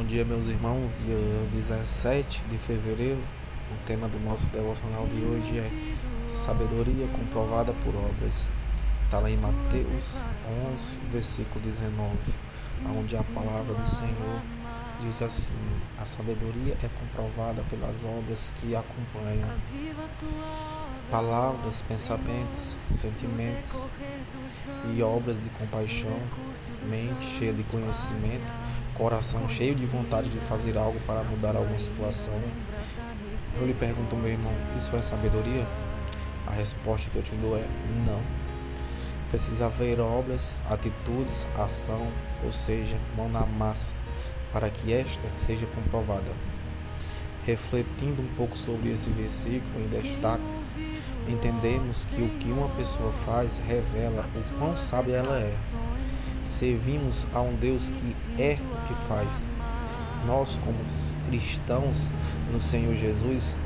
Bom dia, meus irmãos. Dia 17 de fevereiro, o tema do nosso devocional de hoje é Sabedoria comprovada por obras. Está lá em Mateus 11, versículo 19, onde a palavra do Senhor diz assim: A sabedoria é comprovada pelas obras que acompanham. Palavras, pensamentos, sentimentos e obras de compaixão, mente cheia de conhecimento, coração cheio de vontade de fazer algo para mudar alguma situação. Eu lhe pergunto, meu irmão, isso é sabedoria? A resposta que eu te dou é não. Precisa haver obras, atitudes, ação, ou seja, mão na massa para que esta seja comprovada. Refletindo um pouco sobre esse versículo em destaques, entendemos que o que uma pessoa faz revela o quão sábia ela é. Servimos a um Deus que é o que faz. Nós, como cristãos no Senhor Jesus,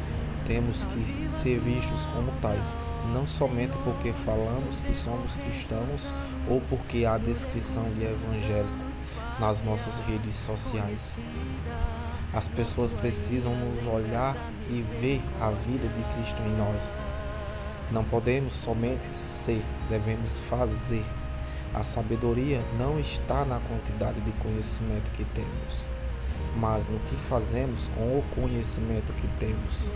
temos que ser vistos como tais, não somente porque falamos que somos cristãos ou porque há descrição de evangélico, nas nossas redes sociais. As pessoas precisam nos olhar e ver a vida de Cristo em nós. Não podemos somente ser, devemos fazer. A sabedoria não está na quantidade de conhecimento que temos, mas no que fazemos com o conhecimento que temos.